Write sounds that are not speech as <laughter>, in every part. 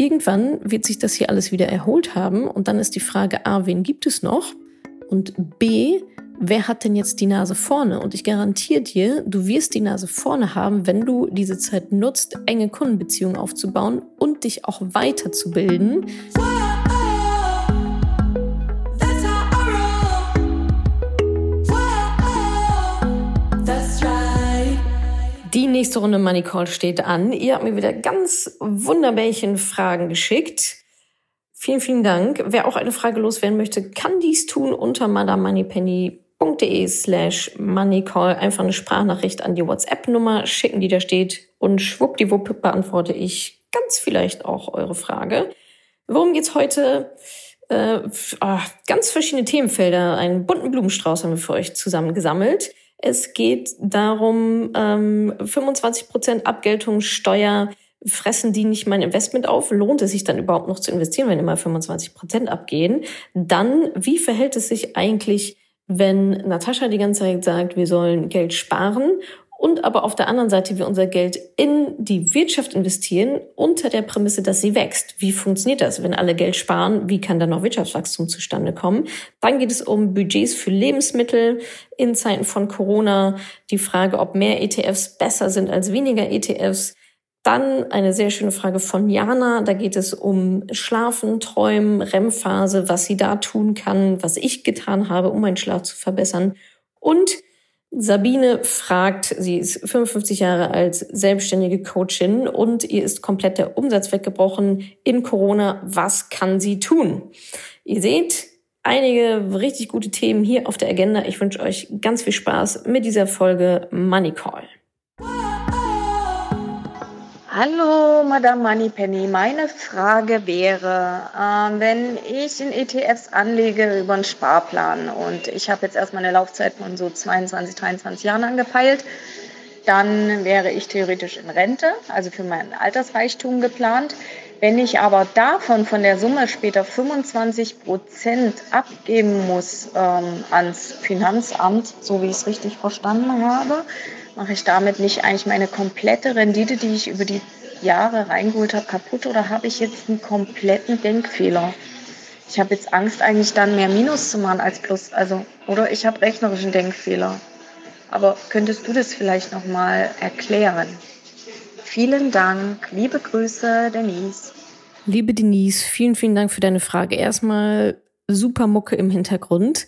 irgendwann wird sich das hier alles wieder erholt haben und dann ist die Frage A, wen gibt es noch? Und B, wer hat denn jetzt die Nase vorne? Und ich garantiere dir, du wirst die Nase vorne haben, wenn du diese Zeit nutzt, enge Kundenbeziehungen aufzubauen und dich auch weiterzubilden. Nächste Runde Money Call steht an. Ihr habt mir wieder ganz wunderbärchen Fragen geschickt. Vielen, vielen Dank. Wer auch eine Frage loswerden möchte, kann dies tun unter madamoneypenny.de slash moneycall. Einfach eine Sprachnachricht an die WhatsApp-Nummer schicken, die da steht. Und schwuppdiwupp beantworte ich ganz vielleicht auch eure Frage. Worum geht's heute? Äh, ach, ganz verschiedene Themenfelder. Einen bunten Blumenstrauß haben wir für euch zusammengesammelt. Es geht darum, ähm, 25 Prozent Abgeltungssteuer fressen die nicht mein Investment auf? Lohnt es sich dann überhaupt noch zu investieren, wenn immer 25 Prozent abgehen? Dann, wie verhält es sich eigentlich, wenn Natascha die ganze Zeit sagt, wir sollen Geld sparen und aber auf der anderen Seite wir unser Geld in die Wirtschaft investieren unter der Prämisse, dass sie wächst. Wie funktioniert das? Wenn alle Geld sparen, wie kann dann noch Wirtschaftswachstum zustande kommen? Dann geht es um Budgets für Lebensmittel in Zeiten von Corona, die Frage, ob mehr ETFs besser sind als weniger ETFs. Dann eine sehr schöne Frage von Jana. Da geht es um Schlafen, Träumen, REM-Phase, was sie da tun kann, was ich getan habe, um meinen Schlaf zu verbessern. Und Sabine fragt, sie ist 55 Jahre alt, selbstständige Coachin und ihr ist komplett der Umsatz weggebrochen in Corona. Was kann sie tun? Ihr seht, einige richtig gute Themen hier auf der Agenda. Ich wünsche euch ganz viel Spaß mit dieser Folge Money Call. Hallo, Madame Moneypenny. Meine Frage wäre, äh, wenn ich in ETFs anlege über einen Sparplan und ich habe jetzt erstmal eine Laufzeit von so 22, 23 Jahren angepeilt, dann wäre ich theoretisch in Rente, also für meinen Altersreichtum geplant. Wenn ich aber davon von der Summe später 25 Prozent abgeben muss ähm, ans Finanzamt, so wie ich es richtig verstanden habe, mache ich damit nicht eigentlich meine komplette Rendite, die ich über die Jahre reingeholt habe, kaputt oder habe ich jetzt einen kompletten Denkfehler? Ich habe jetzt Angst, eigentlich dann mehr Minus zu machen als Plus. Also, oder ich habe rechnerischen Denkfehler. Aber könntest du das vielleicht nochmal erklären? Vielen Dank. Liebe Grüße, Denise. Liebe Denise, vielen, vielen Dank für deine Frage. Erstmal super Mucke im Hintergrund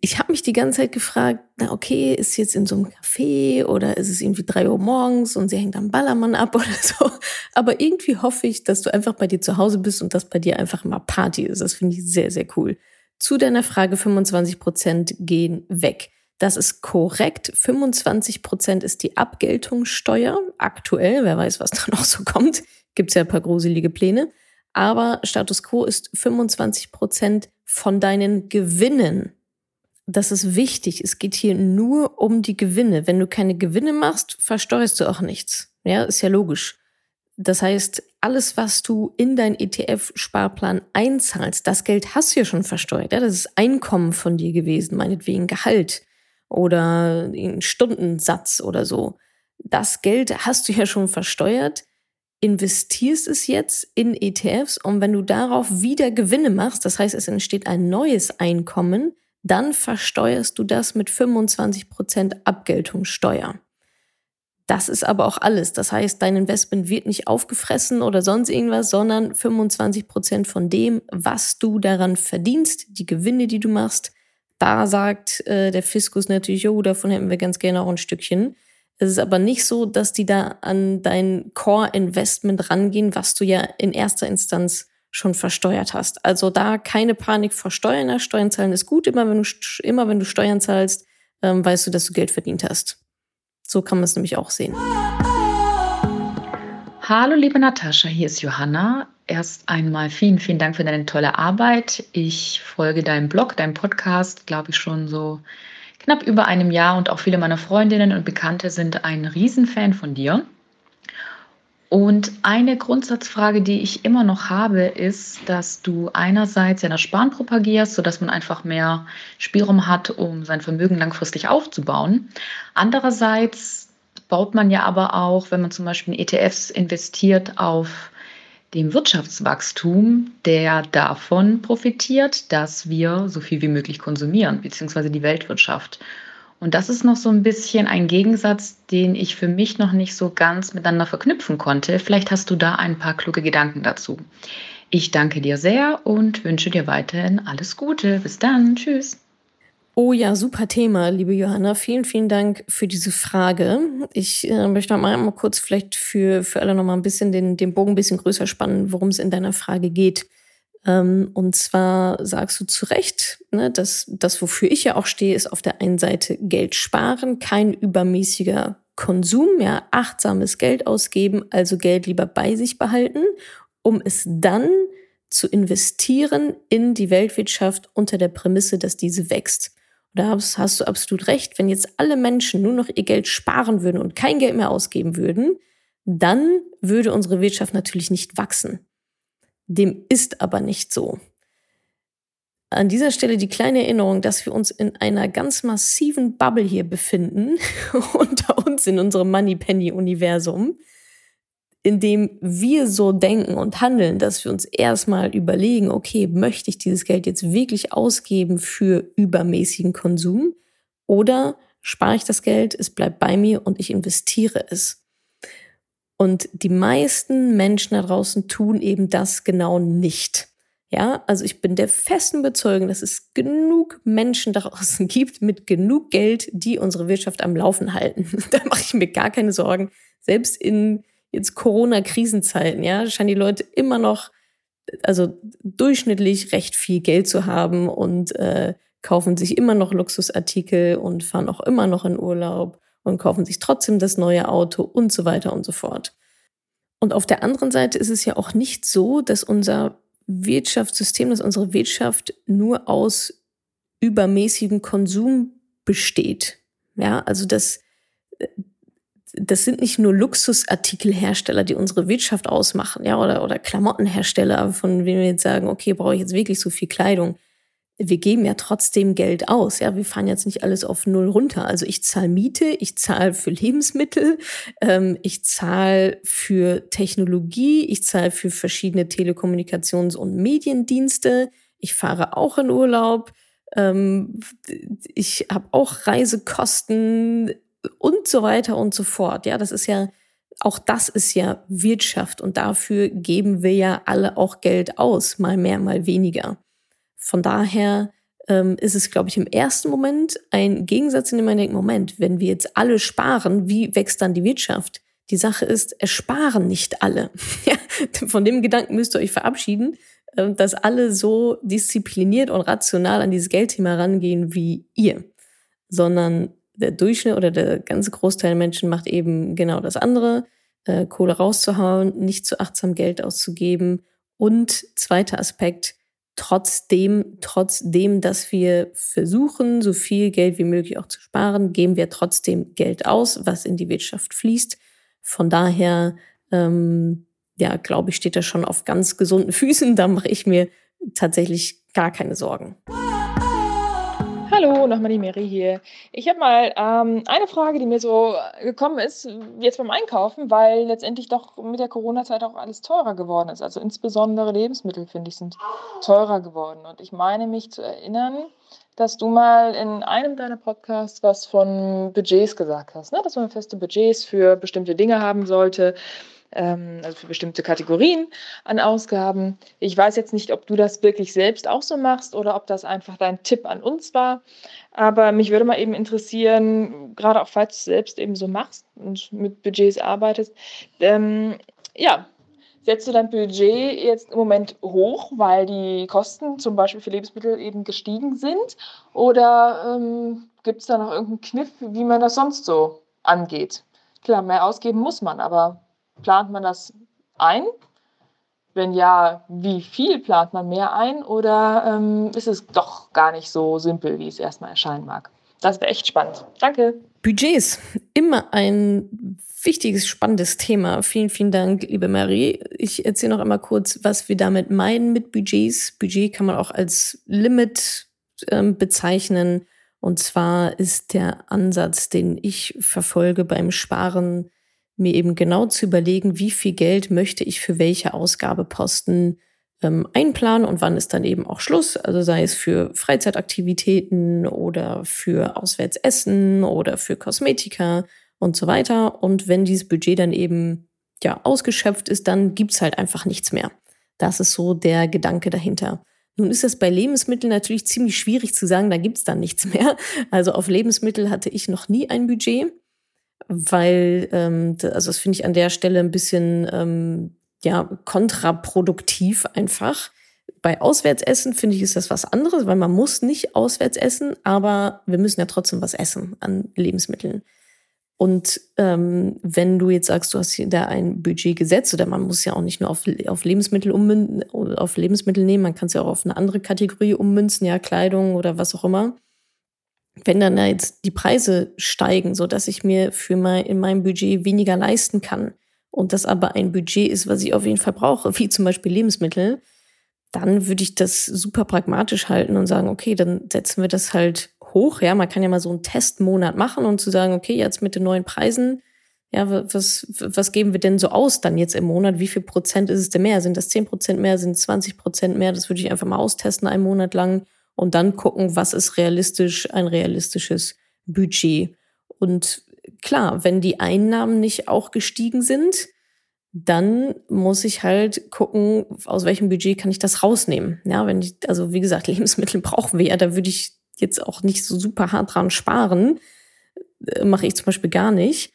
ich habe mich die ganze Zeit gefragt, na okay, ist jetzt in so einem Café oder ist es irgendwie drei Uhr morgens und sie hängt am Ballermann ab <laughs> oder so. Aber irgendwie hoffe ich, dass du einfach bei dir zu Hause bist und dass bei dir einfach immer Party ist. Das finde ich sehr, sehr cool. Zu deiner Frage, 25 Prozent gehen weg. Das ist korrekt. 25 Prozent ist die Abgeltungssteuer. Aktuell, wer weiß, was <laughs> da noch so kommt. Gibt's ja ein paar gruselige Pläne. Aber Status quo ist 25 Prozent von deinen Gewinnen das ist wichtig. Es geht hier nur um die Gewinne. Wenn du keine Gewinne machst, versteuerst du auch nichts. Ja, ist ja logisch. Das heißt, alles, was du in dein ETF-Sparplan einzahlst, das Geld hast du ja schon versteuert. Ja, das ist Einkommen von dir gewesen, meinetwegen Gehalt oder ein Stundensatz oder so. Das Geld hast du ja schon versteuert, investierst es jetzt in ETFs und wenn du darauf wieder Gewinne machst, das heißt, es entsteht ein neues Einkommen, dann versteuerst du das mit 25% Abgeltungssteuer. Das ist aber auch alles. Das heißt, dein Investment wird nicht aufgefressen oder sonst irgendwas, sondern 25% von dem, was du daran verdienst, die Gewinne, die du machst. Da sagt äh, der Fiskus natürlich, jo, davon hätten wir ganz gerne auch ein Stückchen. Es ist aber nicht so, dass die da an dein Core-Investment rangehen, was du ja in erster Instanz schon versteuert hast. Also da keine Panik vor Steuern. Steuern zahlen ist gut. Immer wenn du, immer wenn du Steuern zahlst, ähm, weißt du, dass du Geld verdient hast. So kann man es nämlich auch sehen. Hallo liebe Natascha, hier ist Johanna. Erst einmal vielen, vielen Dank für deine tolle Arbeit. Ich folge deinem Blog, deinem Podcast, glaube ich, schon so knapp über einem Jahr und auch viele meiner Freundinnen und Bekannte sind ein Riesenfan von dir. Und eine Grundsatzfrage, die ich immer noch habe, ist, dass du einerseits ja das Sparen propagierst, sodass man einfach mehr Spielraum hat, um sein Vermögen langfristig aufzubauen. Andererseits baut man ja aber auch, wenn man zum Beispiel in ETFs investiert, auf dem Wirtschaftswachstum, der davon profitiert, dass wir so viel wie möglich konsumieren, beziehungsweise die Weltwirtschaft. Und das ist noch so ein bisschen ein Gegensatz, den ich für mich noch nicht so ganz miteinander verknüpfen konnte. Vielleicht hast du da ein paar kluge Gedanken dazu. Ich danke dir sehr und wünsche dir weiterhin alles Gute. Bis dann. Tschüss. Oh ja, super Thema, liebe Johanna. Vielen, vielen Dank für diese Frage. Ich äh, möchte mal einmal kurz vielleicht für, für alle noch mal ein bisschen den, den Bogen ein bisschen größer spannen, worum es in deiner Frage geht. Ähm, und zwar sagst du zu Recht, ne, dass das, wofür ich ja auch stehe, ist auf der einen Seite Geld sparen, kein übermäßiger Konsum, ja, achtsames Geld ausgeben, also Geld lieber bei sich behalten, um es dann zu investieren in die Weltwirtschaft unter der Prämisse, dass diese wächst. Da hast, hast du absolut recht. Wenn jetzt alle Menschen nur noch ihr Geld sparen würden und kein Geld mehr ausgeben würden, dann würde unsere Wirtschaft natürlich nicht wachsen. Dem ist aber nicht so. An dieser Stelle die kleine Erinnerung, dass wir uns in einer ganz massiven Bubble hier befinden, <laughs> unter uns in unserem Moneypenny-Universum indem wir so denken und handeln, dass wir uns erstmal überlegen, okay, möchte ich dieses Geld jetzt wirklich ausgeben für übermäßigen Konsum oder spare ich das Geld, es bleibt bei mir und ich investiere es. Und die meisten Menschen da draußen tun eben das genau nicht. Ja, also ich bin der festen Überzeugung, dass es genug Menschen da draußen <laughs> gibt mit genug Geld, die unsere Wirtschaft am Laufen halten. <laughs> da mache ich mir gar keine Sorgen. Selbst in jetzt Corona-Krisenzeiten, ja, scheinen die Leute immer noch, also durchschnittlich recht viel Geld zu haben und äh, kaufen sich immer noch Luxusartikel und fahren auch immer noch in Urlaub und kaufen sich trotzdem das neue Auto und so weiter und so fort. Und auf der anderen Seite ist es ja auch nicht so, dass unser Wirtschaftssystem, dass unsere Wirtschaft nur aus übermäßigem Konsum besteht. Ja, also das, das sind nicht nur Luxusartikelhersteller, die unsere Wirtschaft ausmachen, ja, oder, oder Klamottenhersteller, von denen wir jetzt sagen, okay, brauche ich jetzt wirklich so viel Kleidung. Wir geben ja trotzdem Geld aus, ja. Wir fahren jetzt nicht alles auf Null runter. Also ich zahle Miete, ich zahle für Lebensmittel, ähm, ich zahle für Technologie, ich zahle für verschiedene Telekommunikations- und Mediendienste. Ich fahre auch in Urlaub. Ähm, ich habe auch Reisekosten und so weiter und so fort. Ja, das ist ja, auch das ist ja Wirtschaft und dafür geben wir ja alle auch Geld aus, mal mehr, mal weniger. Von daher ähm, ist es, glaube ich, im ersten Moment ein Gegensatz, in dem man denkt, Moment, wenn wir jetzt alle sparen, wie wächst dann die Wirtschaft? Die Sache ist, es sparen nicht alle. <laughs> von dem Gedanken müsst ihr euch verabschieden, äh, dass alle so diszipliniert und rational an dieses Geldthema rangehen wie ihr, sondern der Durchschnitt oder der ganze Großteil der Menschen macht eben genau das andere, äh, Kohle rauszuhauen, nicht zu achtsam Geld auszugeben. Und zweiter Aspekt, trotzdem, trotzdem, dass wir versuchen, so viel Geld wie möglich auch zu sparen, geben wir trotzdem Geld aus, was in die Wirtschaft fließt. Von daher, ähm, ja, glaube ich, steht das schon auf ganz gesunden <laughs> Füßen. Da mache ich mir tatsächlich gar keine Sorgen. Hallo, nochmal die Mary hier. Ich habe mal ähm, eine Frage, die mir so gekommen ist, jetzt beim Einkaufen, weil letztendlich doch mit der Corona-Zeit auch alles teurer geworden ist. Also insbesondere Lebensmittel, finde ich, sind teurer geworden. Und ich meine mich zu erinnern, dass du mal in einem deiner Podcasts was von Budgets gesagt hast, ne? dass man feste Budgets für bestimmte Dinge haben sollte also für bestimmte Kategorien an Ausgaben. Ich weiß jetzt nicht, ob du das wirklich selbst auch so machst oder ob das einfach dein Tipp an uns war. Aber mich würde mal eben interessieren, gerade auch falls du es selbst eben so machst und mit Budgets arbeitest, ähm, ja, setzt du dein Budget jetzt im Moment hoch, weil die Kosten zum Beispiel für Lebensmittel eben gestiegen sind? Oder ähm, gibt es da noch irgendeinen Kniff, wie man das sonst so angeht? Klar, mehr ausgeben muss man, aber Plant man das ein? Wenn ja, wie viel plant man mehr ein? Oder ähm, ist es doch gar nicht so simpel, wie es erstmal erscheinen mag? Das wäre echt spannend. Danke. Budgets, immer ein wichtiges, spannendes Thema. Vielen, vielen Dank, liebe Marie. Ich erzähle noch einmal kurz, was wir damit meinen mit Budgets. Budget kann man auch als Limit ähm, bezeichnen. Und zwar ist der Ansatz, den ich verfolge beim Sparen, mir eben genau zu überlegen, wie viel Geld möchte ich für welche Ausgabeposten ähm, einplanen und wann ist dann eben auch Schluss. Also sei es für Freizeitaktivitäten oder für Auswärtsessen oder für Kosmetika und so weiter. Und wenn dieses Budget dann eben ja ausgeschöpft ist, dann gibt's halt einfach nichts mehr. Das ist so der Gedanke dahinter. Nun ist das bei Lebensmitteln natürlich ziemlich schwierig zu sagen, da gibt's dann nichts mehr. Also auf Lebensmittel hatte ich noch nie ein Budget, weil, ähm, also das finde ich an der Stelle ein bisschen ähm, ja, kontraproduktiv einfach. Bei Auswärtsessen finde ich, ist das was anderes, weil man muss nicht auswärts essen, aber wir müssen ja trotzdem was essen an Lebensmitteln. Und ähm, wenn du jetzt sagst, du hast da ein Budget gesetzt, oder man muss ja auch nicht nur auf, auf Lebensmittel ummünzen, auf Lebensmittel nehmen, man kann es ja auch auf eine andere Kategorie ummünzen, ja, Kleidung oder was auch immer. Wenn dann da jetzt die Preise steigen, so dass ich mir für mein, in meinem Budget weniger leisten kann, und das aber ein Budget ist, was ich auf jeden Fall brauche, <laughs> wie zum Beispiel Lebensmittel, dann würde ich das super pragmatisch halten und sagen, okay, dann setzen wir das halt hoch. Ja, man kann ja mal so einen Testmonat machen und zu sagen, okay, jetzt mit den neuen Preisen, ja, was, was geben wir denn so aus dann jetzt im Monat? Wie viel Prozent ist es denn mehr? Sind das 10 Prozent mehr? Sind es 20 Prozent mehr? Das würde ich einfach mal austesten, einen Monat lang und dann gucken, was ist realistisch, ein realistisches Budget. Und klar, wenn die Einnahmen nicht auch gestiegen sind, dann muss ich halt gucken, aus welchem Budget kann ich das rausnehmen. Ja, wenn ich, also wie gesagt, <laughs> Lebensmittel brauchen wir ja, da würde ich jetzt auch nicht so super hart dran sparen. Äh, Mache ich zum Beispiel gar nicht.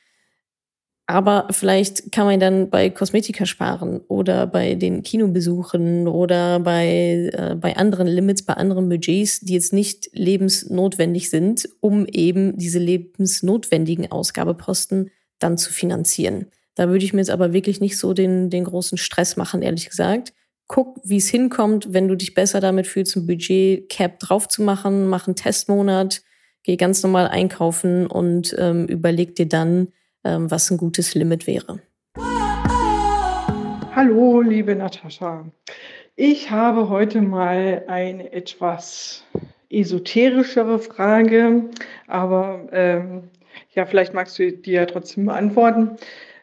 Aber vielleicht kann man dann bei Kosmetika sparen oder bei den Kinobesuchen oder bei, äh, bei anderen Limits, bei anderen Budgets, die jetzt nicht lebensnotwendig sind, um eben diese lebensnotwendigen Ausgabeposten dann zu finanzieren. Da würde ich mir jetzt aber wirklich nicht so den, den großen Stress machen, ehrlich gesagt. Guck, wie es hinkommt, wenn du dich besser damit fühlst, ein Budget-Cap drauf zu machen, mach einen Testmonat, geh ganz normal einkaufen und ähm, überleg dir dann, was ein gutes Limit wäre. Hallo, liebe Natascha. Ich habe heute mal eine etwas esoterischere Frage, aber ähm, ja, vielleicht magst du die ja trotzdem beantworten.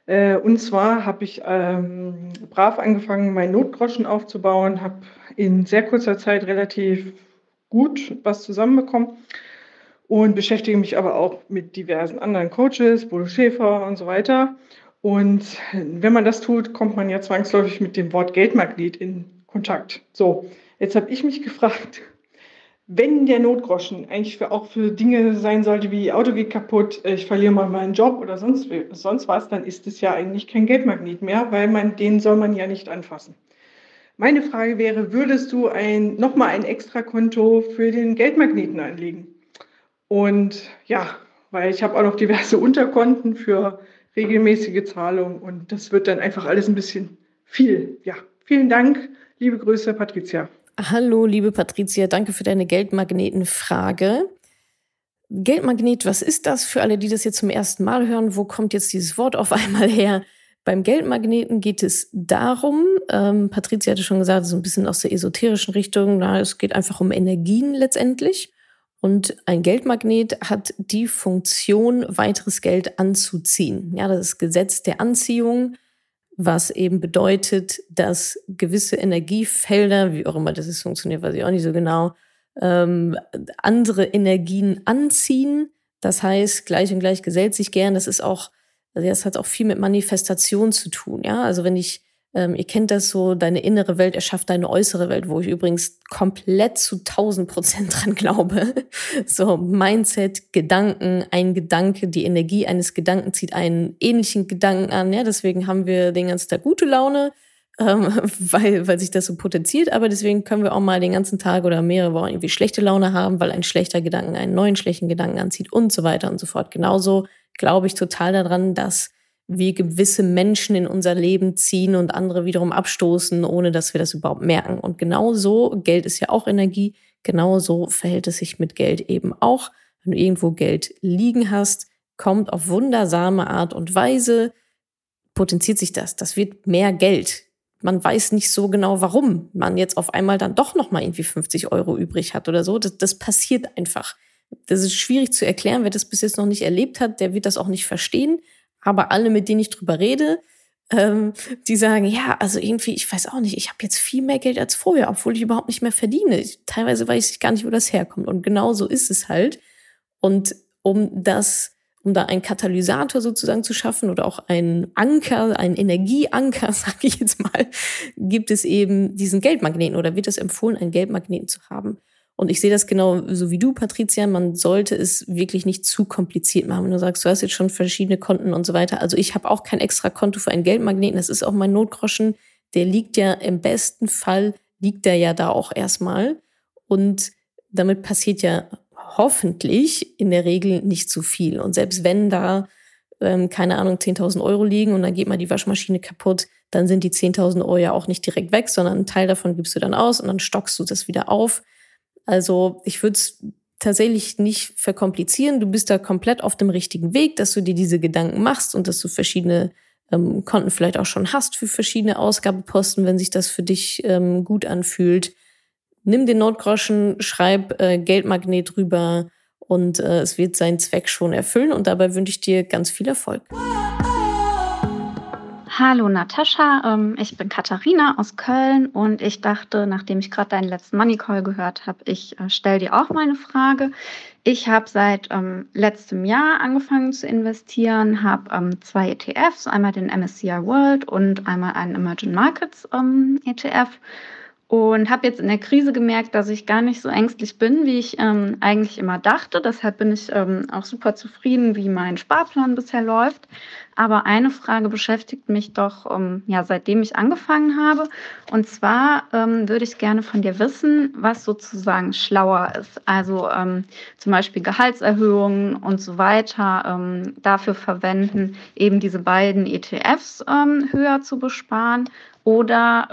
Äh, und zwar habe ich ähm, brav angefangen, meinen Notgroschen aufzubauen, habe in sehr kurzer Zeit relativ gut was zusammenbekommen und beschäftige mich aber auch mit diversen anderen Coaches, Bodo Schäfer und so weiter. Und wenn man das tut, kommt man ja zwangsläufig mit dem Wort Geldmagnet in Kontakt. So, jetzt habe ich mich gefragt, wenn der Notgroschen eigentlich für, auch für Dinge sein sollte wie Auto geht kaputt, ich verliere mal meinen Job oder sonst, sonst was, dann ist es ja eigentlich kein Geldmagnet mehr, weil man den soll man ja nicht anfassen. Meine Frage wäre, würdest du ein, nochmal ein Extrakonto für den Geldmagneten anlegen? Und ja, weil ich habe auch noch diverse <laughs> Unterkonten für regelmäßige Zahlungen und das wird dann einfach alles ein bisschen viel. Ja, vielen Dank. Liebe Grüße, Patricia. Hallo, liebe Patricia, danke für deine Geldmagnetenfrage. Geldmagnet, was ist das für alle, die das jetzt zum ersten Mal hören? Wo kommt jetzt dieses Wort auf <laughs> einmal her? Beim Geldmagneten geht es darum, ähm, Patricia hatte schon gesagt, so ein bisschen aus der esoterischen Richtung, na, es geht einfach um Energien letztendlich. Und ein Geldmagnet hat die Funktion, weiteres Geld anzuziehen. Ja, das ist Gesetz der Anziehung, was eben bedeutet, dass gewisse Energiefelder, wie auch immer das ist funktioniert, weiß ich auch nicht so genau, ähm, andere Energien anziehen. Das heißt, gleich und gleich gesellt sich gern. Das ist auch, also das hat auch viel mit Manifestation zu tun. Ja, also wenn ich ähm, ihr kennt das so, deine innere Welt erschafft deine äußere Welt, wo ich übrigens komplett zu 1000 Prozent <laughs> dran glaube. so Mindset, Gedanken, ein Gedanke, die Energie eines Gedanken zieht einen ähnlichen Gedanken an. Ja, deswegen haben wir den ganzen Tag gute Laune, ähm, <laughs> weil, weil sich das so potenziert. Aber deswegen können wir auch mal den ganzen Tag oder mehrere Wochen irgendwie schlechte Laune haben, weil ein schlechter Gedanken einen neuen schlechten Gedanken anzieht und so weiter und so fort. Genauso glaube ich total daran, dass wir gewisse Menschen in unser Leben ziehen und andere wiederum abstoßen, ohne dass wir das überhaupt merken. Und genau so, Geld ist ja auch Energie, genau so verhält es sich mit Geld eben auch. Wenn du irgendwo Geld liegen hast, kommt auf wundersame Art und Weise, potenziert sich das. Das wird mehr Geld. Man weiß nicht so genau, warum man jetzt auf einmal dann doch noch mal irgendwie 50 Euro übrig hat oder so. Das, das passiert einfach. Das ist schwierig zu erklären. Wer das bis jetzt noch nicht erlebt hat, der wird das auch nicht verstehen. Aber alle, mit denen ich drüber rede, ähm, die sagen, ja, also irgendwie, ich weiß auch nicht, ich habe jetzt viel mehr Geld als vorher, obwohl ich überhaupt nicht mehr verdiene. Ich, teilweise weiß ich gar nicht, wo das herkommt. Und genau so ist es halt. Und um das, um da einen Katalysator sozusagen zu schaffen oder auch einen Anker, einen Energieanker, <laughs> sage ich jetzt mal, gibt es eben diesen Geldmagneten oder wird es empfohlen, einen Geldmagneten zu haben. Und ich sehe das genau so wie du, Patricia. Man sollte es wirklich nicht zu kompliziert machen. Wenn du sagst, du hast jetzt schon verschiedene Konten und so weiter. Also ich habe auch kein extra Konto für einen Geldmagneten. Das ist auch mein Notgroschen. Der liegt ja im besten Fall, liegt der ja da auch erstmal. Und damit passiert ja hoffentlich in der Regel nicht zu viel. Und selbst wenn da, ähm, keine Ahnung, 10.000 Euro liegen und dann geht mal die Waschmaschine kaputt, dann sind die 10.000 Euro ja auch nicht direkt weg, sondern einen Teil davon gibst du dann aus und dann stockst du das wieder auf. Also ich würde es tatsächlich nicht verkomplizieren. Du bist da komplett auf dem richtigen Weg, dass du dir diese Gedanken machst und dass du verschiedene ähm, Konten vielleicht auch schon hast für verschiedene Ausgabeposten, wenn sich das für dich ähm, gut anfühlt. Nimm den Notgroschen, schreib äh, Geldmagnet drüber und äh, es wird seinen Zweck schon erfüllen und dabei wünsche ich dir ganz viel Erfolg. Hallo Natascha, ähm, ich bin Katharina aus Köln und ich dachte, nachdem ich gerade deinen letzten Money Call gehört habe, ich äh, stelle dir auch meine Frage. Ich habe seit ähm, letztem Jahr angefangen zu investieren, habe ähm, zwei ETFs, einmal den MSCI World und einmal einen Emerging Markets ETF und habe jetzt in der Krise gemerkt, dass ich gar nicht so ängstlich bin, wie ich ähm, eigentlich immer dachte. Deshalb bin ich ähm, auch super zufrieden, wie mein Sparplan bisher läuft. Aber eine Frage beschäftigt mich doch, ähm, ja, seitdem ich angefangen habe. Und zwar ähm, würde ich gerne von dir wissen, was sozusagen schlauer ist. Also ähm, zum Beispiel Gehaltserhöhungen und so weiter ähm, dafür verwenden, eben diese beiden ETFs höher zu besparen oder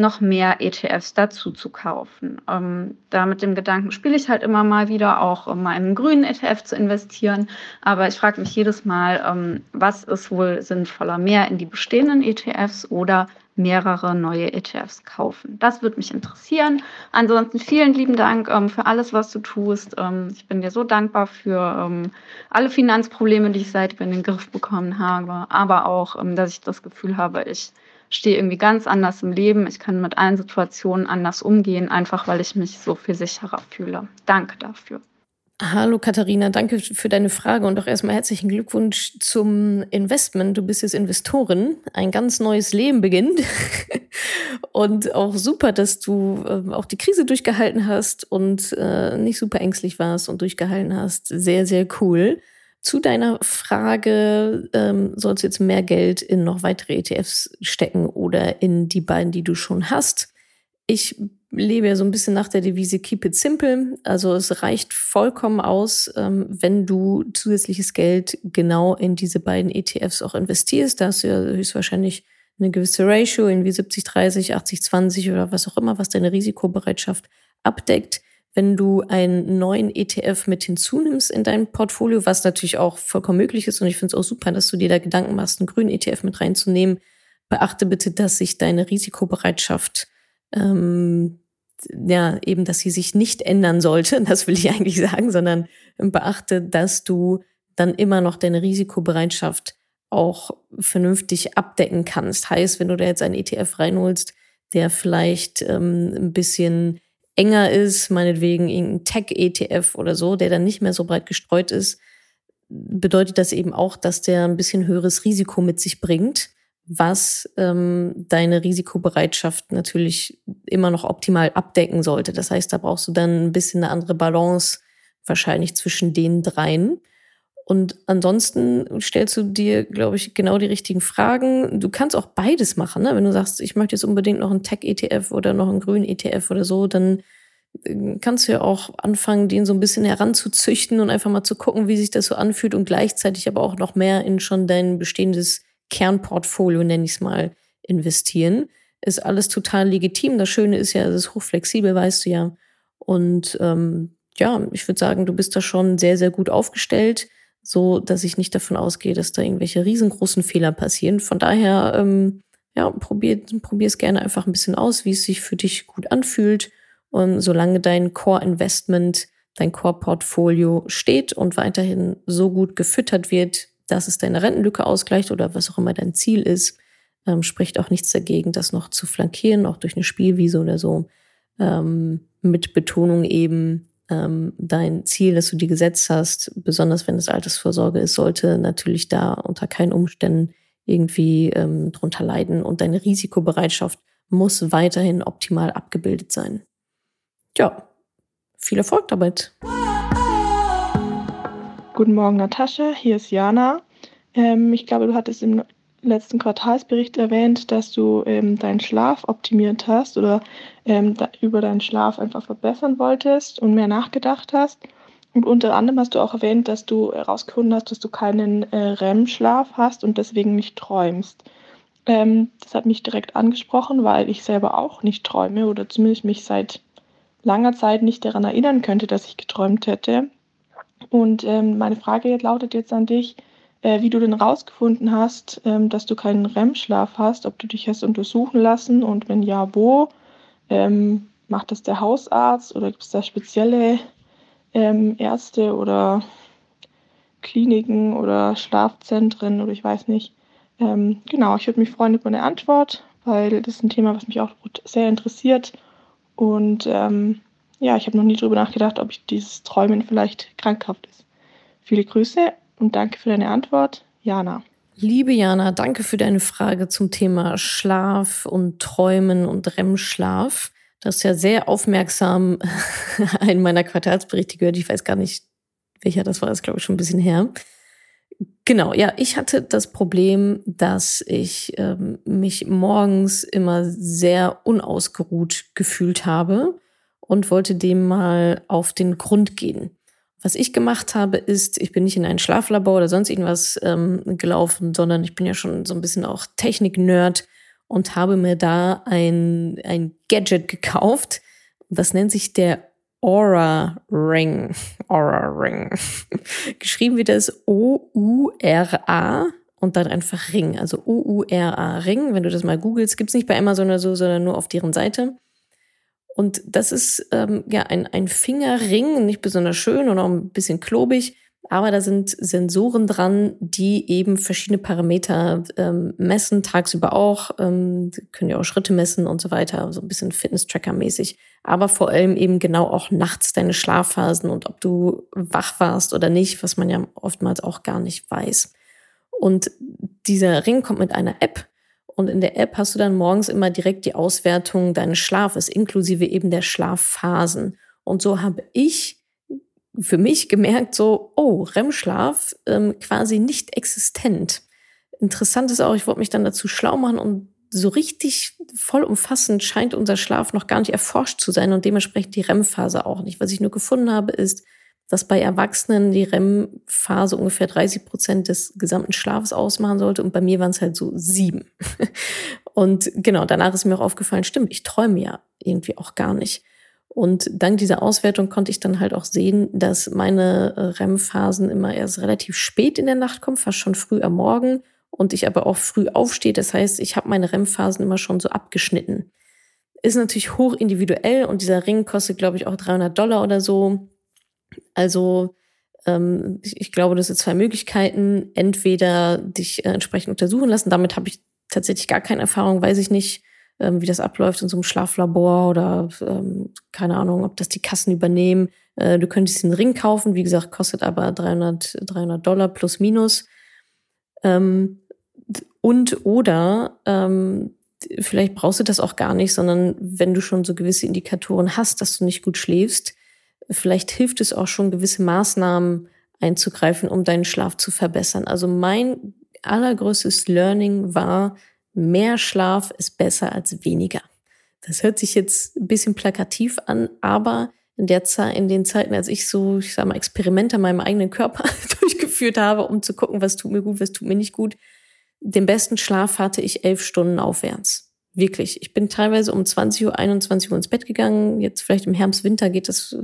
noch mehr ETFs dazu zu kaufen. Ähm, da mit dem Gedanken spiele ich halt immer mal wieder, auch um mal in einen grünen ETF zu investieren. Aber ich frage mich jedes Mal, ähm, was ist wohl sinnvoller, mehr in die bestehenden ETFs oder mehrere neue ETFs kaufen. Das würde mich interessieren. Ansonsten vielen lieben Dank ähm, für alles, was du tust. Ähm, ich bin dir so dankbar für ähm, alle Finanzprobleme, die ich seitdem in den Griff bekommen habe, aber auch, ähm, dass ich das Gefühl habe, ich stehe irgendwie ganz anders im Leben. Ich kann mit allen Situationen anders umgehen, einfach weil ich mich so viel sicherer fühle. Danke dafür. Hallo Katharina, danke für deine Frage und auch erstmal herzlichen Glückwunsch zum Investment. Du bist jetzt Investorin, ein ganz neues Leben beginnt <laughs> und auch super, dass du äh, auch die Krise durchgehalten hast und äh, nicht super ängstlich warst und durchgehalten hast. Sehr, sehr cool. Zu deiner Frage, ähm, sollst du jetzt mehr Geld in noch weitere ETFs stecken oder in die beiden, die du schon hast? Ich lebe ja so ein bisschen nach der Devise Keep it simple. Also es reicht vollkommen aus, ähm, wenn du zusätzliches Geld genau in diese beiden ETFs auch investierst. Da hast du ja höchstwahrscheinlich eine gewisse Ratio, irgendwie 70, 30, 80, 20 oder was auch immer, was deine Risikobereitschaft abdeckt wenn du einen neuen ETF mit hinzunimmst in dein Portfolio, was natürlich auch vollkommen möglich ist. Und ich finde es auch super, dass du dir da Gedanken machst, einen grünen ETF mit reinzunehmen. Beachte bitte, dass sich deine Risikobereitschaft, ähm, ja, eben, dass sie sich nicht ändern sollte. <laughs> Das will ich eigentlich sagen, sondern beachte, dass du dann immer noch deine Risikobereitschaft auch vernünftig abdecken kannst. Heißt, wenn du da jetzt einen ETF reinholst, der vielleicht ähm, ein bisschen enger ist, meinetwegen irgendein Tech-ETF oder so, der dann nicht mehr so breit gestreut ist, bedeutet das eben auch, dass der ein bisschen höheres Risiko mit sich bringt, was ähm, deine Risikobereitschaft natürlich immer noch optimal abdecken sollte. Das heißt, da brauchst du dann ein bisschen eine andere Balance wahrscheinlich zwischen den dreien. Und ansonsten stellst du dir, glaube ich, genau die richtigen Fragen. Du kannst auch beides machen. Ne? Wenn du sagst, ich möchte jetzt unbedingt noch einen Tech-ETF oder noch einen grünen ETF oder so, dann äh, kannst du ja auch anfangen, den so ein bisschen heranzuzüchten und einfach mal zu gucken, wie sich das so anfühlt und gleichzeitig aber auch noch mehr in schon dein bestehendes Kernportfolio, nenne ich es mal, investieren. Ist alles total legitim. Das Schöne ist ja, es ist hochflexibel, weißt du ja. Und ähm, ja, ich würde sagen, du bist da schon sehr, sehr gut aufgestellt so dass ich nicht davon ausgehe, dass da irgendwelche riesengroßen Fehler passieren. Von daher, ähm, ja, probier, probier es gerne einfach ein bisschen aus, wie es sich für dich gut anfühlt. Und solange dein Core-Investment, dein Core-Portfolio steht und weiterhin so gut gefüttert wird, dass es deine Rentenlücke ausgleicht oder was auch immer dein Ziel ist, ähm, spricht auch nichts dagegen, das noch zu flankieren, auch durch eine Spielwiese oder so, ähm, mit Betonung eben, ähm, dein Ziel, das du dir gesetzt hast, besonders wenn es Altersvorsorge ist, sollte natürlich da unter keinen Umständen irgendwie ähm, drunter leiden und deine Risikobereitschaft muss weiterhin optimal abgebildet sein. Ja, viel Erfolg damit. Guten Morgen, Natascha. Hier ist Jana. Ähm, ich glaube, du hattest im letzten Quartalsbericht erwähnt, dass du ähm, deinen Schlaf optimiert hast oder ähm, da, über deinen Schlaf einfach verbessern wolltest und mehr nachgedacht hast. Und unter anderem hast du auch erwähnt, dass du herausgefunden hast, dass du keinen äh, REM-Schlaf hast und deswegen nicht träumst. Ähm, das hat mich direkt angesprochen, weil ich selber auch nicht träume oder zumindest mich seit langer Zeit nicht daran erinnern könnte, dass ich geträumt hätte. Und ähm, meine Frage lautet jetzt an dich, äh, wie du denn rausgefunden hast, ähm, dass du keinen REM-Schlaf hast, ob du dich hast untersuchen lassen und wenn ja, wo. Ähm, macht das der Hausarzt oder gibt es da spezielle ähm, Ärzte oder Kliniken oder Schlafzentren oder ich weiß nicht. Ähm, genau, ich würde mich freuen über eine Antwort, weil das ist ein Thema, was mich auch sehr interessiert. Und ähm, ja, ich habe noch nie darüber nachgedacht, ob ich dieses Träumen vielleicht krankhaft ist. Viele Grüße und danke für deine Antwort, Jana. Liebe Jana, danke für deine Frage zum Thema Schlaf und Träumen und REM-Schlaf. Das ist ja sehr aufmerksam <laughs> einen meiner Quartalsberichte gehört. Ich weiß gar nicht, welcher das war, das ist, glaube ich, schon ein bisschen her. Genau, ja, ich hatte das Problem, dass ich ähm, mich morgens immer sehr unausgeruht gefühlt habe und wollte dem mal auf den Grund gehen. Was ich gemacht habe, ist, ich bin nicht in ein Schlaflabor oder sonst irgendwas ähm, gelaufen, sondern ich bin ja schon so ein bisschen auch Technik-Nerd und habe mir da ein, ein Gadget gekauft. Das nennt sich der Aura Ring. <laughs> Aura Ring. <laughs> Geschrieben wird das O-U-R-A und dann einfach Ring. Also O-U-R-A Ring. Wenn du das mal googelst, gibt's nicht bei Amazon oder so, sondern nur auf deren Seite. Und das ist ähm, ja ein, ein Fingerring, nicht besonders schön und auch ein bisschen klobig, aber da sind Sensoren dran, die eben verschiedene Parameter ähm, messen, tagsüber auch, ähm, können ja auch Schritte messen und so weiter, so ein bisschen Fitness-Tracker-mäßig. Aber vor allem eben genau auch nachts deine Schlafphasen und ob du wach warst oder nicht, was man ja oftmals auch gar nicht weiß. Und dieser Ring kommt mit einer App, und in der App hast du dann morgens immer direkt die Auswertung deines Schlafes, inklusive eben der Schlafphasen. Und so habe ich für mich gemerkt, so, oh, REM-Schlaf ähm, quasi nicht existent. Interessant ist auch, ich wollte mich dann dazu schlau machen und so richtig vollumfassend scheint unser Schlaf noch gar nicht erforscht zu sein und dementsprechend die REM-Phase auch nicht. Was ich nur gefunden habe, ist, dass bei Erwachsenen die REM-Phase ungefähr 30 Prozent des gesamten Schlafs ausmachen sollte und bei mir waren es halt so sieben. <laughs> Und genau, danach ist mir auch aufgefallen, stimmt, ich träume ja irgendwie auch gar nicht. Und dank dieser Auswertung konnte ich dann halt auch sehen, dass meine äh, REM-Phasen immer erst relativ spät in der Nacht kommen, fast schon früh am Morgen und ich aber auch früh aufstehe. Das heißt, ich habe meine REM-Phasen immer schon so abgeschnitten. Ist natürlich hoch individuell und dieser Ring kostet, glaube ich, auch 300 Dollar oder so. Also ähm, ich, ich, glaube, das sind zwei Möglichkeiten. Entweder dich äh, entsprechend untersuchen lassen. Damit habe ich tatsächlich gar keine Erfahrung, weiß ich nicht, ähm, wie das abläuft in so einem Schlaflabor oder ähm, keine Ahnung, ob das die Kassen übernehmen. Äh, du könntest den Ring kaufen, wie gesagt, kostet aber 300, 300 Dollar plus minus. Ähm, und oder ähm, vielleicht brauchst du das auch gar nicht, sondern wenn du schon so gewisse Indikatoren hast, dass du nicht gut schläfst, vielleicht hilft es auch schon, gewisse Maßnahmen einzugreifen, um deinen Schlaf zu verbessern. Also mein allergrößtes Learning war, mehr Schlaf ist besser als weniger. Das hört sich jetzt ein bisschen plakativ an, aber in der Zeit, in den Zeiten, als ich so, ich sag mal, Experimente an meinem eigenen Körper <laughs> durchgeführt habe, um zu gucken, was tut mir gut, was tut mir nicht gut, den besten Schlaf hatte ich elf Stunden aufwärts. Wirklich. Ich bin teilweise um 20 Uhr, 21 Uhr ins Bett gegangen. Jetzt vielleicht im Herbst, Winter geht das,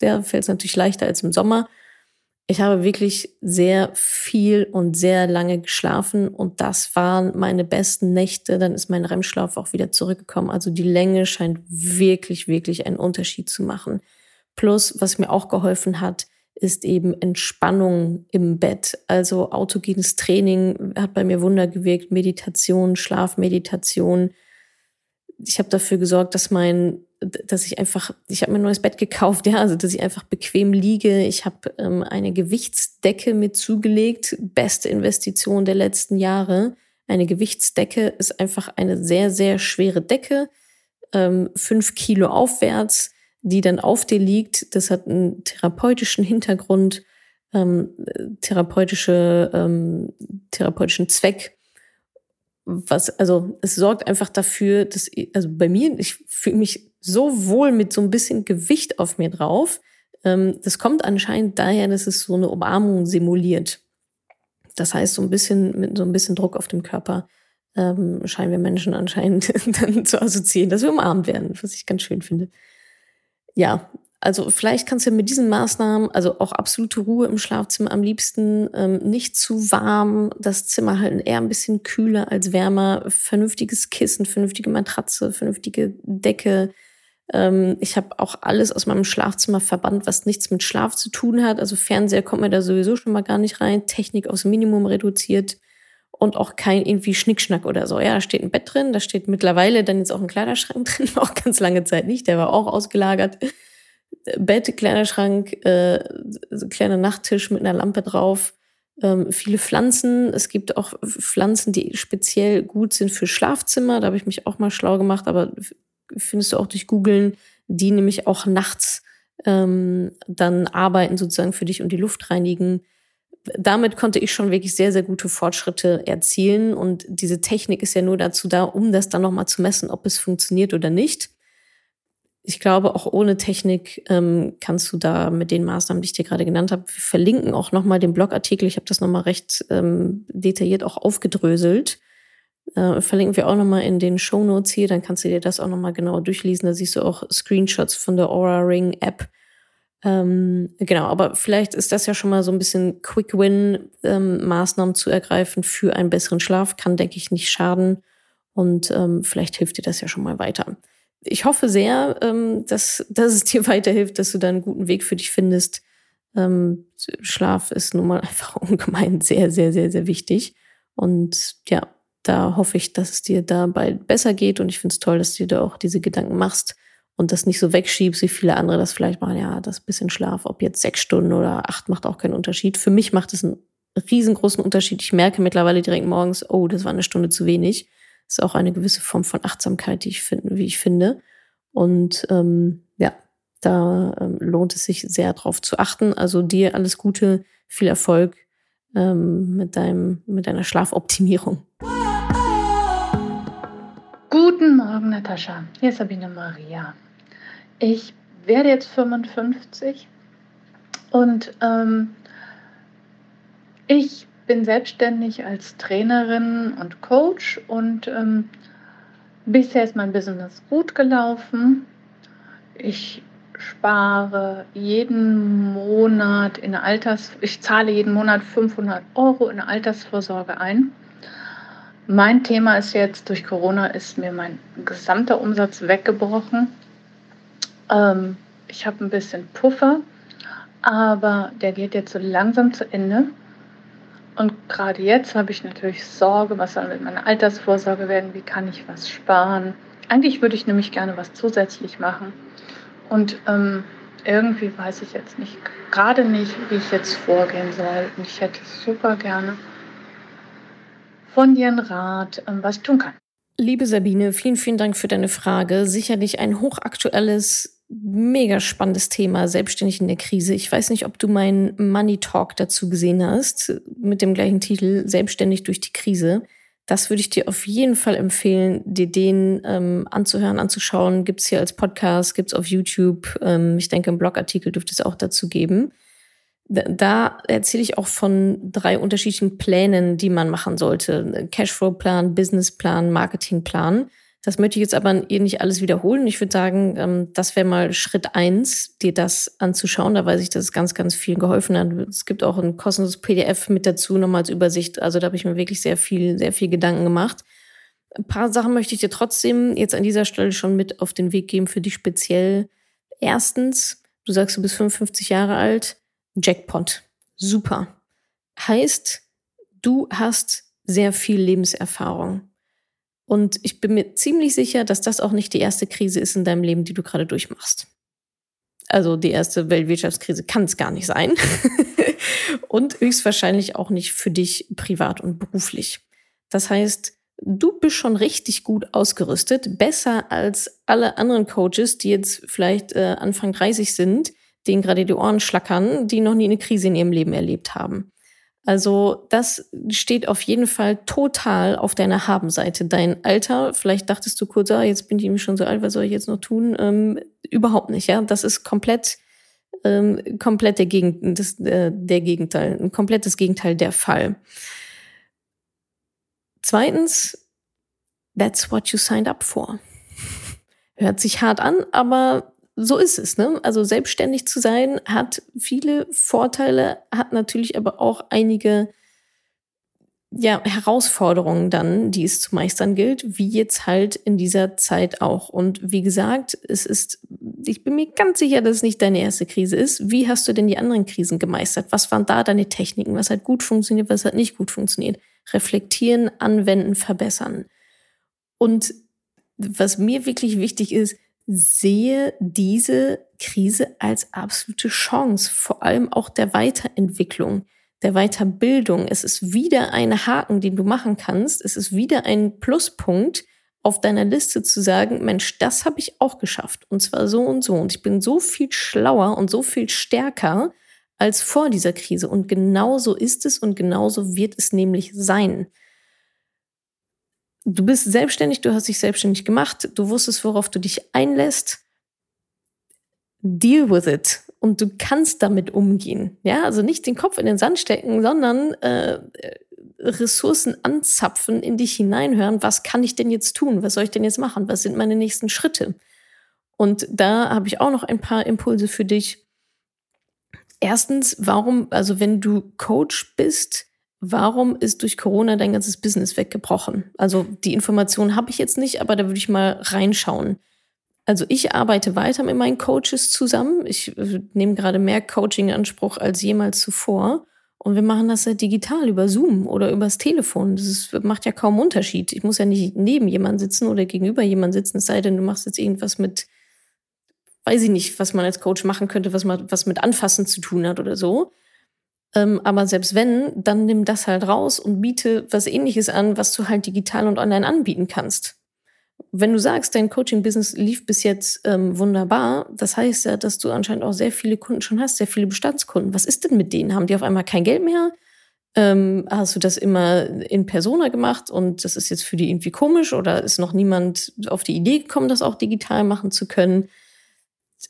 der fällt es natürlich leichter als im Sommer. Ich habe wirklich sehr viel und sehr lange geschlafen und das waren meine besten Nächte. Dann ist mein REM-Schlaf auch wieder zurückgekommen. Also die Länge scheint wirklich, wirklich einen Unterschied zu machen. Plus, was mir auch geholfen hat, ist eben Entspannung im Bett. Also autogenes Training hat bei mir Wunder gewirkt, Meditation, Schlafmeditation. Ich habe dafür gesorgt, dass mein, dass ich einfach, ich habe mir ein neues Bett gekauft, <laughs> ja, also dass ich einfach bequem liege. Ich habe ähm, eine Gewichtsdecke mit zugelegt, beste Investition der letzten Jahre. Eine Gewichtsdecke ist einfach eine sehr, sehr schwere Decke, ähm, fünf Kilo aufwärts die dann auf dir liegt. Das hat einen therapeutischen Hintergrund, ähm, therapeutische, ähm, therapeutischen Zweck. Was, also es sorgt einfach dafür, dass, also bei mir, ich fühle mich so wohl mit so ein bisschen Gewicht auf mir drauf. Ähm, das kommt anscheinend daher, dass es so eine Umarmung simuliert. Das heißt, so ein bisschen, mit so ein bisschen Druck auf dem Körper ähm, scheinen wir Menschen anscheinend <laughs> dann zu assoziieren, dass wir umarmt werden, was ich ganz schön finde ja, also vielleicht kannst du mit diesen Maßnahmen, also auch absolute Ruhe im Schlafzimmer am liebsten, ähm, nicht zu warm, das Zimmer halten eher ein bisschen kühler als wärmer, vernünftiges Kissen, vernünftige Matratze, vernünftige Decke. Ähm, ich habe auch alles aus meinem Schlafzimmer verbannt, was nichts mit Schlaf zu tun hat. Also Fernseher kommt mir da sowieso schon mal gar nicht rein, Technik aufs Minimum reduziert und auch kein irgendwie Schnickschnack oder so. Ja, da steht ein Bett drin, da steht mittlerweile dann jetzt auch ein Kleiderschrank <laughs> drin, auch ganz lange Zeit nicht, der war auch ausgelagert. Bett, Kleiderschrank, äh, kleiner Nachttisch mit einer Lampe drauf, ähm, viele Pflanzen. Es gibt auch Pflanzen, die speziell gut sind für Schlafzimmer. Da habe ich mich auch mal schlau gemacht, aber findest du auch durch Googeln, die nämlich auch nachts ähm, dann arbeiten sozusagen für dich und die Luft reinigen damit konnte ich schon wirklich sehr, sehr gute Fortschritte erzielen. Und diese Technik ist ja nur dazu da, um das dann nochmal zu messen, ob es funktioniert oder nicht. Ich glaube, auch ohne Technik ähm, kannst du da mit den Maßnahmen, die ich dir gerade genannt habe, wir verlinken auch nochmal den Blogartikel. Ich habe das nochmal recht ähm, detailliert auch aufgedröselt. Äh, verlinken wir auch nochmal in den Show Notes hier, dann kannst du dir das auch nochmal genau durchlesen. Da siehst du auch Screenshots von der Aura Ring App ähm, genau, aber vielleicht ist das ja schon mal so ein bisschen Quick-Win-Maßnahmen ähm, zu ergreifen für einen besseren Schlaf. Kann, denke ich, nicht schaden. Und ähm, vielleicht hilft dir das ja schon mal weiter. Ich hoffe sehr, ähm, dass, dass es dir <laughs> weiterhilft, dass du da einen guten Weg für dich findest. Ähm, Schlaf ist nun mal <laughs> einfach ungemein sehr, sehr, sehr, sehr wichtig. Und ja, da hoffe ich, dass es dir dabei besser geht. Und ich finde es toll, dass du dir da auch diese Gedanken machst und das nicht so wegschiebst, wie viele andere das vielleicht machen. Ja, das bisschen Schlaf, ob jetzt sechs Stunden oder acht, macht auch keinen Unterschied. Für mich macht es einen riesengroßen Unterschied. Ich merke mittlerweile direkt morgens, oh, das war eine Stunde zu wenig. Das ist auch eine gewisse Form von Achtsamkeit, die ich finde, wie ich finde. Und ähm, ja, da ähm, lohnt es sich sehr drauf zu achten. Also dir alles Gute, viel Erfolg ähm, mit deinem, mit deiner Schlafoptimierung. Guten Morgen, Natascha. Hier ist Sabine Maria. Ich werde jetzt 55 und ähm, ich bin selbstständig als Trainerin und Coach und ähm, bisher ist mein Business gut gelaufen. Ich spare jeden Monat in Alters, ich zahle jeden Monat 500 Euro in Altersvorsorge ein. Mein Thema ist jetzt, durch Corona ist mir mein gesamter Umsatz weggebrochen. Ähm, ich habe ein bisschen Puffer, aber der geht jetzt so langsam zu Ende. Und gerade jetzt habe ich natürlich Sorge, was soll mit meiner Altersvorsorge werden, wie kann ich was sparen. Eigentlich würde ich nämlich gerne was zusätzlich machen. Und ähm, irgendwie weiß ich jetzt nicht, gerade nicht, wie ich jetzt vorgehen soll. Und ich hätte super gerne von dir einen Rat, ähm, was ich tun kann. Liebe Sabine, vielen, vielen Dank für deine Frage. Sicherlich ein hochaktuelles, mega spannendes Thema, selbstständig in der Krise. Ich weiß nicht, ob du meinen Money Talk dazu gesehen hast, mit dem gleichen Titel, Selbstständig durch die Krise. Das würde ich dir auf jeden Fall empfehlen, dir den ähm, anzuhören, anzuschauen. Gibt's hier als Podcast, gibt's auf YouTube. Ähm, ich denke, im Blogartikel dürfte es auch dazu geben da erzähle ich auch von drei unterschiedlichen Plänen, die man machen sollte. Cashflow-Plan, Businessplan, Marketingplan. Das möchte ich jetzt aber ihr nicht alles wiederholen. Ich würde sagen, ähm, das wäre mal Schritt eins, dir das anzuschauen. Da weiß ich, dass es ganz, ganz viel geholfen hat. Es gibt auch ein kostenloses PDF mit dazu, nochmal als Übersicht. Also da habe ich mir wirklich sehr viel, sehr viel Gedanken gemacht. Ein paar Sachen möchte ich dir trotzdem jetzt an dieser Stelle schon mit auf den Weg geben für dich speziell. Erstens, du sagst, du bist 55 Jahre alt Jackpot. Super. Heißt, du hast sehr viel Lebenserfahrung. Und ich bin mir ziemlich sicher, dass das auch nicht die erste Krise ist in deinem Leben, die du gerade durchmachst. Also die erste Weltwirtschaftskrise kann es gar nicht sein. <laughs> und höchstwahrscheinlich auch nicht für dich privat und beruflich. Das heißt, du bist schon richtig gut ausgerüstet, besser als alle anderen Coaches, die jetzt vielleicht äh, Anfang 30 sind, denen gerade die Ohren schlackern, die noch nie eine Krise in ihrem Leben erlebt haben. Also das steht auf jeden Fall total auf deiner Habenseite. Dein Alter, vielleicht dachtest du kurz, ah, jetzt bin ich nämlich schon so alt, was soll ich jetzt noch tun? Ähm, überhaupt nicht, ja. Das ist komplett, ähm, komplett der, Gegend, das, äh, der Gegenteil, ein komplettes Gegenteil der Fall. Zweitens, that's what you signed up for. Hört sich hart an, aber so ist es. Ne? Also selbstständig zu sein hat viele Vorteile, hat natürlich aber auch einige ja, Herausforderungen dann, die es zu meistern gilt, wie jetzt halt in dieser Zeit auch. Und wie gesagt, es ist, ich bin mir ganz sicher, dass es nicht deine erste Krise ist. Wie hast du denn die anderen Krisen gemeistert? Was waren da deine Techniken? Was hat gut funktioniert? Was hat nicht gut funktioniert? Reflektieren, anwenden, verbessern. Und was mir wirklich wichtig ist, sehe diese Krise als absolute Chance, vor allem auch der Weiterentwicklung, der Weiterbildung. Es ist wieder ein Haken, den du machen kannst. Es ist wieder ein Pluspunkt auf deiner Liste zu sagen, Mensch, das habe ich auch geschafft. Und zwar so und so. Und ich bin so viel schlauer und so viel stärker als vor dieser Krise. Und genauso ist es und genauso wird es nämlich sein du bist selbstständig, du hast dich selbstständig gemacht, du wusstest, worauf du dich einlässt. Deal with it. Und du kannst damit umgehen. Ja, also nicht den Kopf in den Sand stecken, sondern äh, Ressourcen anzapfen, in dich hineinhören. Was kann ich denn jetzt tun? Was soll ich denn jetzt machen? Was sind meine nächsten Schritte? Und da habe ich auch noch ein paar Impulse für dich. Erstens, warum, also wenn du Coach bist, warum ist durch Corona dein ganzes Business weggebrochen? Also die Information habe ich jetzt nicht, aber da würde ich mal reinschauen. Also ich arbeite weiter mit meinen Coaches zusammen. Ich äh, nehme gerade mehr Coaching in Anspruch als jemals zuvor. Und wir machen das ja digital über Zoom oder übers Telefon. Das ist, macht ja kaum Unterschied. Ich muss ja nicht neben jemand sitzen oder gegenüber jemand sitzen, es sei denn, du machst jetzt irgendwas mit, weiß ich nicht, was man als Coach machen könnte, was man, was mit Anfassen zu tun hat oder so. Ähm, aber selbst wenn, dann nimm das halt raus und biete was ähnliches an, was du halt digital und online anbieten kannst. Wenn du sagst, dein Coaching-Business lief bis jetzt ähm, wunderbar, das heißt ja, dass du anscheinend auch sehr viele Kunden schon hast, sehr viele Bestandskunden. Was ist denn mit denen? Haben die auf einmal kein Geld mehr? Ähm, hast du das immer in Persona gemacht und das ist jetzt für die irgendwie komisch oder ist noch niemand auf die Idee gekommen, das auch digital machen zu können?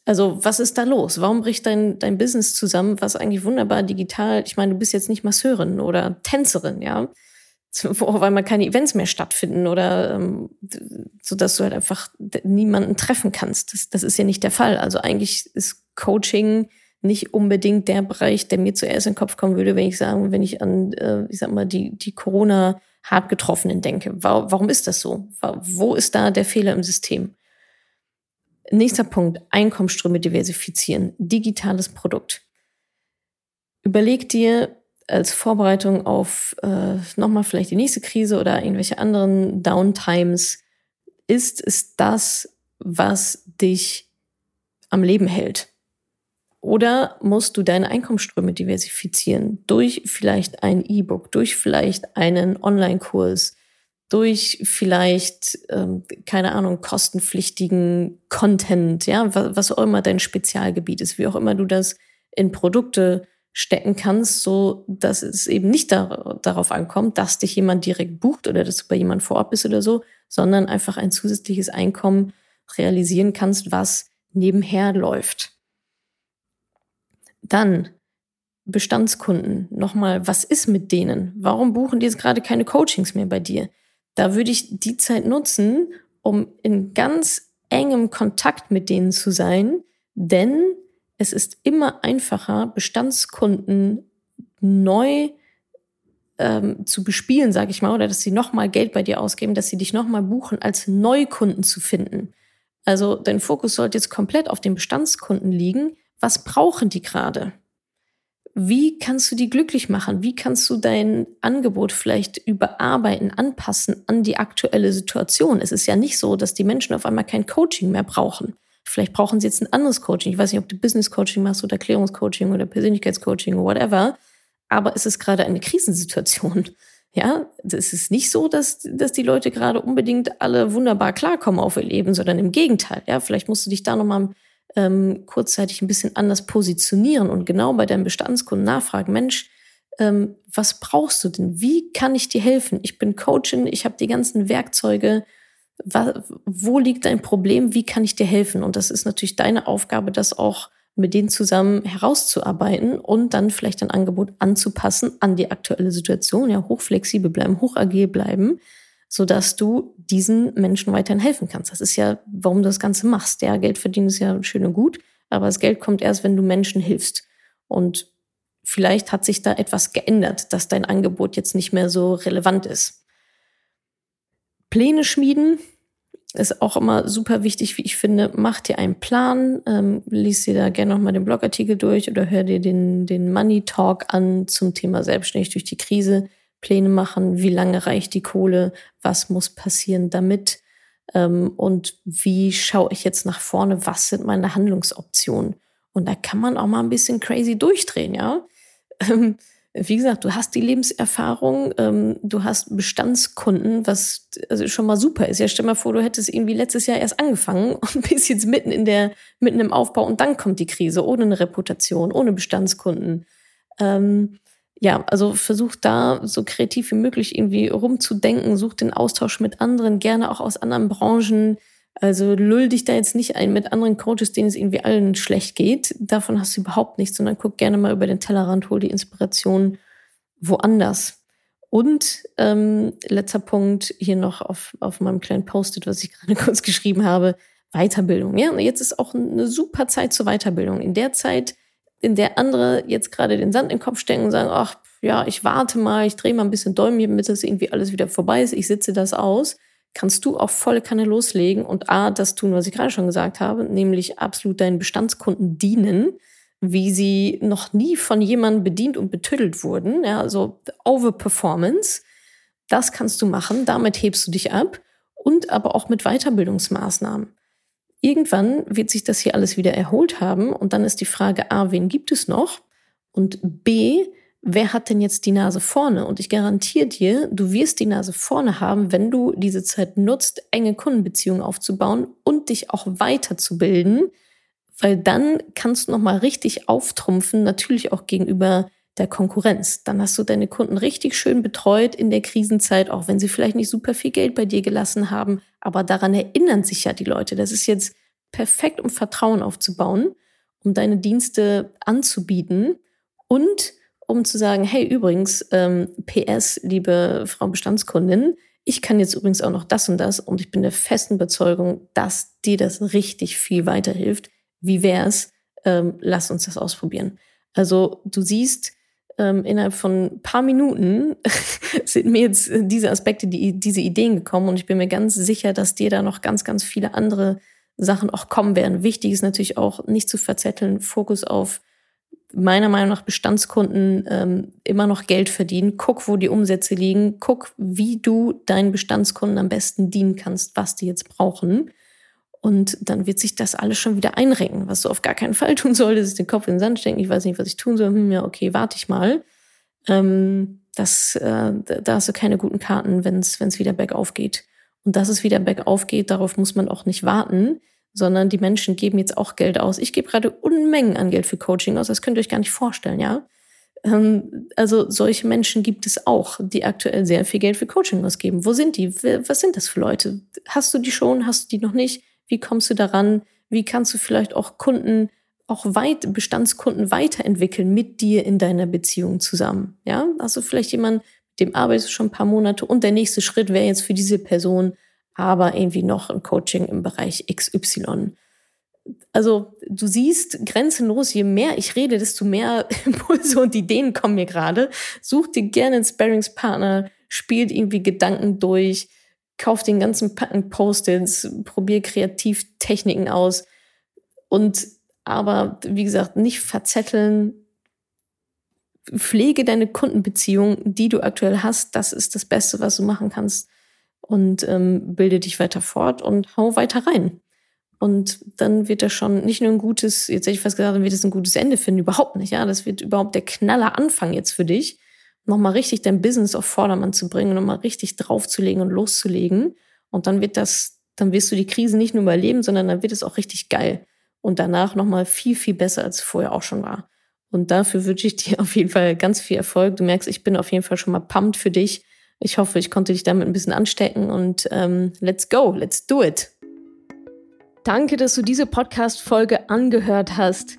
Also, was ist da los? Warum bricht dein, dein Business zusammen, was eigentlich wunderbar digital, ich meine, du bist jetzt nicht Masseurin oder Tänzerin, ja, <laughs> auf einmal keine Events mehr stattfinden oder ähm, so dass du halt einfach niemanden treffen kannst. Das, das ist ja nicht der Fall. Also eigentlich ist Coaching nicht unbedingt der Bereich, der mir zuerst in den Kopf kommen würde, wenn ich sagen, wenn ich an, äh, ich sag mal, die, die Corona hart Getroffenen denke. Warum ist das so? Wo ist da der Fehler im System? Nächster Punkt, Einkommensströme diversifizieren, digitales Produkt. Überleg dir als Vorbereitung auf äh, nochmal vielleicht die nächste Krise oder irgendwelche anderen Downtimes, ist es das, was dich am Leben hält? Oder musst du deine Einkommensströme diversifizieren durch vielleicht ein E-Book, durch vielleicht einen Online-Kurs, durch vielleicht, ähm, keine Ahnung, kostenpflichtigen Content, ja, was, was auch immer dein Spezialgebiet ist, wie auch immer du das in Produkte stecken kannst, so dass es eben nicht da, darauf ankommt, dass dich jemand direkt bucht oder dass du bei jemand vor Ort bist oder so, sondern einfach ein zusätzliches Einkommen realisieren kannst, was nebenher läuft. Dann Bestandskunden. Nochmal, was ist mit denen? Warum buchen die jetzt gerade keine Coachings mehr bei dir? Da würde ich die Zeit nutzen, um in ganz engem Kontakt mit denen zu sein, denn es ist immer einfacher, Bestandskunden neu ähm, zu bespielen, sage ich mal, oder dass sie nochmal Geld bei dir ausgeben, dass sie dich nochmal buchen, als Neukunden zu finden. Also dein Fokus sollte jetzt komplett auf den Bestandskunden liegen. Was brauchen die gerade? Wie kannst du die glücklich machen? Wie kannst du dein Angebot vielleicht überarbeiten, anpassen an die aktuelle Situation? Es ist ja nicht so, dass die Menschen auf einmal kein Coaching mehr brauchen. Vielleicht brauchen sie jetzt ein anderes Coaching. Ich weiß nicht, ob du Business Coaching machst oder Erklärungscoaching oder Persönlichkeitscoaching oder whatever. Aber es ist gerade eine Krisensituation. <laughs> Ja, es ist nicht so, dass, dass die Leute gerade unbedingt alle wunderbar klarkommen auf ihr Leben, sondern im Gegenteil. Ja, vielleicht musst du dich da nochmal ähm, kurzzeitig ein bisschen anders positionieren und genau bei deinem Bestandskunden nachfragen, Mensch, ähm, was brauchst du denn? Wie kann ich dir helfen? Ich bin Coachin, ich habe die ganzen Werkzeuge. wo liegt dein Problem? Wie kann ich dir helfen? Und das ist natürlich deine Aufgabe, das auch mit denen zusammen herauszuarbeiten und dann vielleicht ein Angebot anzupassen an die aktuelle Situation, ja, hochflexibel bleiben, hochagil bleiben, sodass du diesen Menschen weiterhin helfen kannst. Das ist ja, warum du das Ganze machst. Ja, Geld verdienen ist ja schön und gut, aber das Geld kommt erst, wenn du Menschen hilfst. Und vielleicht hat sich da etwas geändert, dass dein Angebot jetzt nicht mehr so relevant ist. Pläne schmieden, ist auch immer super wichtig, wie ich finde. Mach dir einen Plan, ähm, lies dir da gerne nochmal den Blogartikel durch oder hör dir den, den Money Talk an zum Thema selbstständig durch die Krise. Pläne machen, wie lange reicht die Kohle, was muss passieren damit ähm, und wie schaue ich jetzt nach vorne, was sind meine Handlungsoptionen. Und da kann man auch mal ein bisschen crazy durchdrehen, ja. Ähm, wie gesagt, du hast die Lebenserfahrung, ähm, du hast Bestandskunden, was also schon mal super ist. Ja, stell mal vor, du hättest irgendwie letztes Jahr erst angefangen <laughs> und bist jetzt mitten in der, mitten im Aufbau und dann kommt die Krise, ohne eine Reputation, ohne Bestandskunden. Ähm, ja, also versuch da so kreativ wie möglich irgendwie rumzudenken, such den Austausch mit anderen, gerne auch aus anderen Branchen. Also lull dich da jetzt nicht ein mit anderen Coaches, denen es irgendwie allen schlecht geht. Davon hast du überhaupt nichts, sondern guck gerne mal über den Tellerrand, hol die Inspiration woanders. Und ähm, letzter Punkt hier noch auf, auf meinem kleinen Post-it, was ich gerade <laughs> kurz geschrieben habe, Weiterbildung. Ja, jetzt ist auch eine super Zeit zur Weiterbildung. In der Zeit, in der andere jetzt gerade den Sand in den Kopf stecken und sagen, ach ja, ich warte mal, ich drehe mal ein bisschen Däumchen, damit das irgendwie alles wieder vorbei ist, ich sitze das aus kannst du auf volle Kanne loslegen und A, das tun, was ich gerade schon gesagt habe, nämlich absolut deinen Bestandskunden dienen, wie sie noch nie von jemandem bedient und betüttelt wurden. Ja, also Overperformance, das kannst du machen, damit hebst du dich ab und aber auch mit Weiterbildungsmaßnahmen. Irgendwann wird sich das hier alles wieder erholt haben und dann ist die Frage A, wen gibt es noch? Und B, wer hat denn jetzt die Nase vorne? Und ich garantiere dir, du wirst die Nase vorne haben, wenn du diese Zeit nutzt, enge Kundenbeziehungen aufzubauen und dich auch weiterzubilden, weil dann kannst du nochmal richtig auftrumpfen, natürlich auch gegenüber der Konkurrenz. Dann hast du deine Kunden richtig schön betreut in der Krisenzeit, auch wenn sie vielleicht nicht super viel Geld bei dir gelassen haben. Aber daran erinnern sich ja die Leute. Das ist jetzt perfekt, um Vertrauen aufzubauen, um deine Dienste anzubieten und um zu sagen, hey, übrigens, ähm, PS, liebe Frau Bestandskundin, ich kann jetzt übrigens auch noch das und das und ich bin der festen Überzeugung, dass dir das richtig viel weiterhilft. Wie wär's? Ähm, lass uns das ausprobieren. Also du siehst, ähm, innerhalb von ein paar Minuten <laughs> sind mir jetzt diese Aspekte, die, diese Ideen gekommen und ich bin mir ganz sicher, dass dir da noch ganz, ganz viele andere Sachen auch kommen werden. Wichtig ist natürlich auch nicht zu verzetteln, Fokus auf meiner Meinung nach Bestandskunden ähm, immer noch Geld verdienen. Guck, wo die Umsätze liegen. Guck, wie du deinen Bestandskunden am besten dienen kannst, was die jetzt brauchen. Und dann wird sich das alles schon wieder einrenken. Was du auf gar keinen Fall <laughs> tun solltest, ist den Kopf in den Sand stecken. Ich weiß nicht, was ich tun soll. Hm, ja, okay, warte ich mal. Ähm, das, äh, da hast du keine guten Karten, wenn es wieder bergauf geht. Und dass es wieder bergauf geht, darauf muss man auch nicht warten sondern die Menschen geben jetzt auch Geld aus. Ich gebe gerade Unmengen an Geld für Coaching aus, das könnt ihr euch gar nicht vorstellen, ja. Ähm, also solche Menschen gibt es auch, die aktuell sehr viel Geld für Coaching ausgeben. Wo sind die? Was sind das für Leute? Hast du die schon? Hast du die noch nicht? Wie kommst du daran? Wie kannst du vielleicht auch Kunden, auch weit, Bestandskunden weiterentwickeln mit dir in deiner Beziehung zusammen? Ja, du vielleicht jemanden, mit dem arbeitest du schon ein paar Monate und der nächste Schritt wäre jetzt für diese Person aber irgendwie noch ein Coaching im Bereich XY. Also du siehst grenzenlos, je mehr ich rede, desto mehr <laughs> Impulse und Ideen kommen mir gerade. Such dir gerne einen Sparringspartner, spielt irgendwie Gedanken durch, kauf den ganzen Packen Post-its, probier Kreativtechniken aus und aber wie gesagt, nicht verzetteln, pflege deine Kundenbeziehung, die du aktuell hast. Das ist das Beste, was du machen kannst. Und ähm, bilde dich weiter fort und hau weiter rein. Und dann wird das schon nicht nur ein gutes, jetzt hätte ich fast gesagt, dann wird es ein gutes Ende finden. Überhaupt nicht, ja. Das wird überhaupt der knaller Anfang jetzt für dich, nochmal richtig dein Business auf Vordermann zu bringen, nochmal richtig draufzulegen und loszulegen. Und dann wird das, dann wirst du die Krise nicht nur überleben, sondern dann wird es auch richtig geil. Und danach nochmal viel, viel besser, als es vorher auch schon war. Und dafür wünsche ich dir <laughs> auf jeden Fall ganz viel Erfolg. Du merkst, ich bin auf jeden Fall schon mal pumped für dich. Ich hoffe, ich konnte dich damit ein bisschen anstecken und ähm, let's go, let's do it. Danke, dass du diese Podcast-Folge angehört hast.